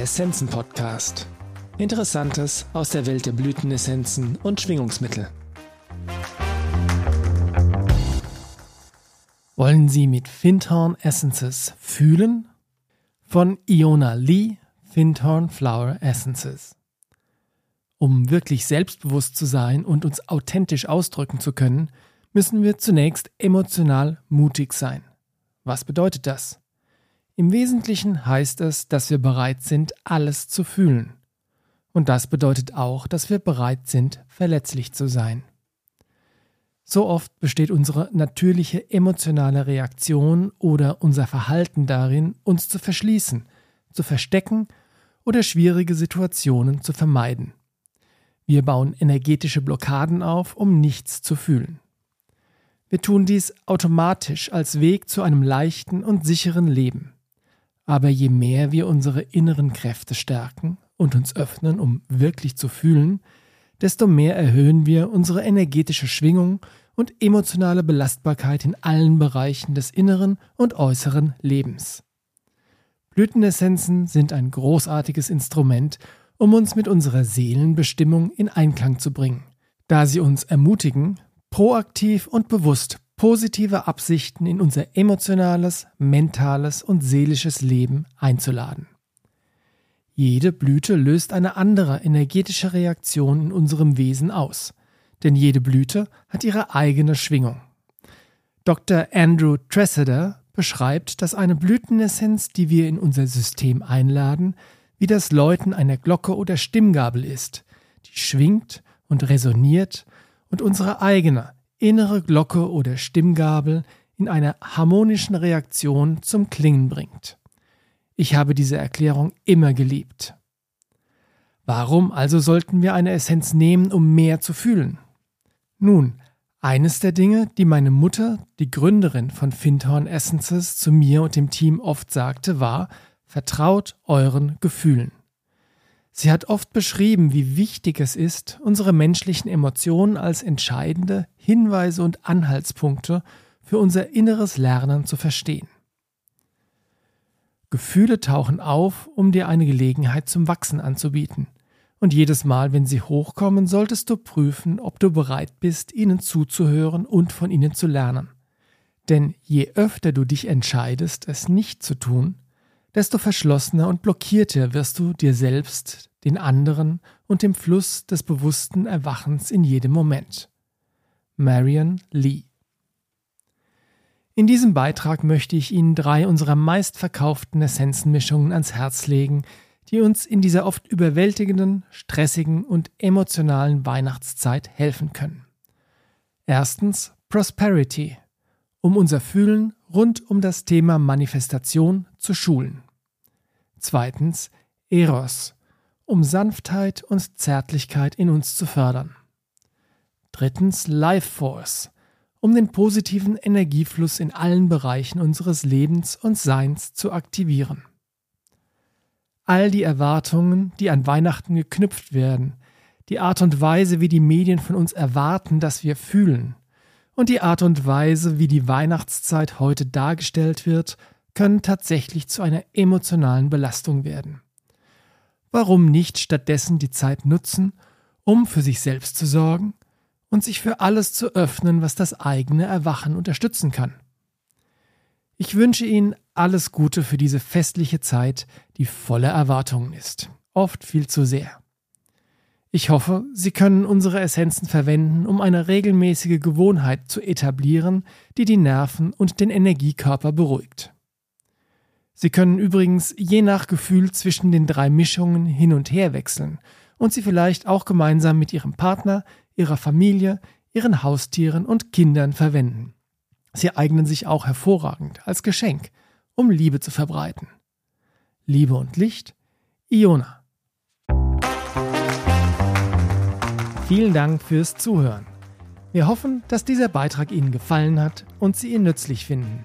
Der Essenzen Podcast. Interessantes aus der Welt der Blütenessenzen und Schwingungsmittel. Wollen Sie mit Findhorn Essences fühlen? Von Iona Lee, Findhorn Flower Essences. Um wirklich selbstbewusst zu sein und uns authentisch ausdrücken zu können, müssen wir zunächst emotional mutig sein. Was bedeutet das? Im Wesentlichen heißt es, dass wir bereit sind, alles zu fühlen. Und das bedeutet auch, dass wir bereit sind, verletzlich zu sein. So oft besteht unsere natürliche emotionale Reaktion oder unser Verhalten darin, uns zu verschließen, zu verstecken oder schwierige Situationen zu vermeiden. Wir bauen energetische Blockaden auf, um nichts zu fühlen. Wir tun dies automatisch als Weg zu einem leichten und sicheren Leben. Aber je mehr wir unsere inneren Kräfte stärken und uns öffnen, um wirklich zu fühlen, desto mehr erhöhen wir unsere energetische Schwingung und emotionale Belastbarkeit in allen Bereichen des inneren und äußeren Lebens. Blütenessenzen sind ein großartiges Instrument, um uns mit unserer Seelenbestimmung in Einklang zu bringen, da sie uns ermutigen, proaktiv und bewusst positive Absichten in unser emotionales, mentales und seelisches Leben einzuladen. Jede Blüte löst eine andere energetische Reaktion in unserem Wesen aus, denn jede Blüte hat ihre eigene Schwingung. Dr. Andrew Tresseder beschreibt, dass eine Blütenessenz, die wir in unser System einladen, wie das Läuten einer Glocke oder Stimmgabel ist, die schwingt und resoniert und unsere eigene innere Glocke oder Stimmgabel in einer harmonischen Reaktion zum Klingen bringt. Ich habe diese Erklärung immer geliebt. Warum also sollten wir eine Essenz nehmen, um mehr zu fühlen? Nun, eines der Dinge, die meine Mutter, die Gründerin von Findhorn Essences, zu mir und dem Team oft sagte, war, vertraut euren Gefühlen. Sie hat oft beschrieben, wie wichtig es ist, unsere menschlichen Emotionen als entscheidende Hinweise und Anhaltspunkte für unser inneres Lernen zu verstehen. Gefühle tauchen auf, um dir eine Gelegenheit zum Wachsen anzubieten. Und jedes Mal, wenn sie hochkommen, solltest du prüfen, ob du bereit bist, ihnen zuzuhören und von ihnen zu lernen. Denn je öfter du dich entscheidest, es nicht zu tun, desto verschlossener und blockierter wirst du dir selbst, den anderen und dem Fluss des bewussten Erwachens in jedem Moment. Marion Lee in diesem Beitrag möchte ich Ihnen drei unserer meistverkauften Essenzenmischungen ans Herz legen, die uns in dieser oft überwältigenden, stressigen und emotionalen Weihnachtszeit helfen können. Erstens Prosperity, um unser Fühlen rund um das Thema Manifestation zu schulen. Zweitens Eros, um Sanftheit und Zärtlichkeit in uns zu fördern. Drittens Life Force, um den positiven Energiefluss in allen Bereichen unseres Lebens und Seins zu aktivieren. All die Erwartungen, die an Weihnachten geknüpft werden, die Art und Weise, wie die Medien von uns erwarten, dass wir fühlen, und die Art und Weise, wie die Weihnachtszeit heute dargestellt wird, können tatsächlich zu einer emotionalen Belastung werden. Warum nicht stattdessen die Zeit nutzen, um für sich selbst zu sorgen und sich für alles zu öffnen, was das eigene Erwachen unterstützen kann? Ich wünsche Ihnen alles Gute für diese festliche Zeit, die voller Erwartungen ist, oft viel zu sehr. Ich hoffe, Sie können unsere Essenzen verwenden, um eine regelmäßige Gewohnheit zu etablieren, die die Nerven und den Energiekörper beruhigt. Sie können übrigens je nach Gefühl zwischen den drei Mischungen hin und her wechseln und sie vielleicht auch gemeinsam mit Ihrem Partner, Ihrer Familie, Ihren Haustieren und Kindern verwenden. Sie eignen sich auch hervorragend als Geschenk, um Liebe zu verbreiten. Liebe und Licht, Iona. Vielen Dank fürs Zuhören. Wir hoffen, dass dieser Beitrag Ihnen gefallen hat und Sie ihn nützlich finden.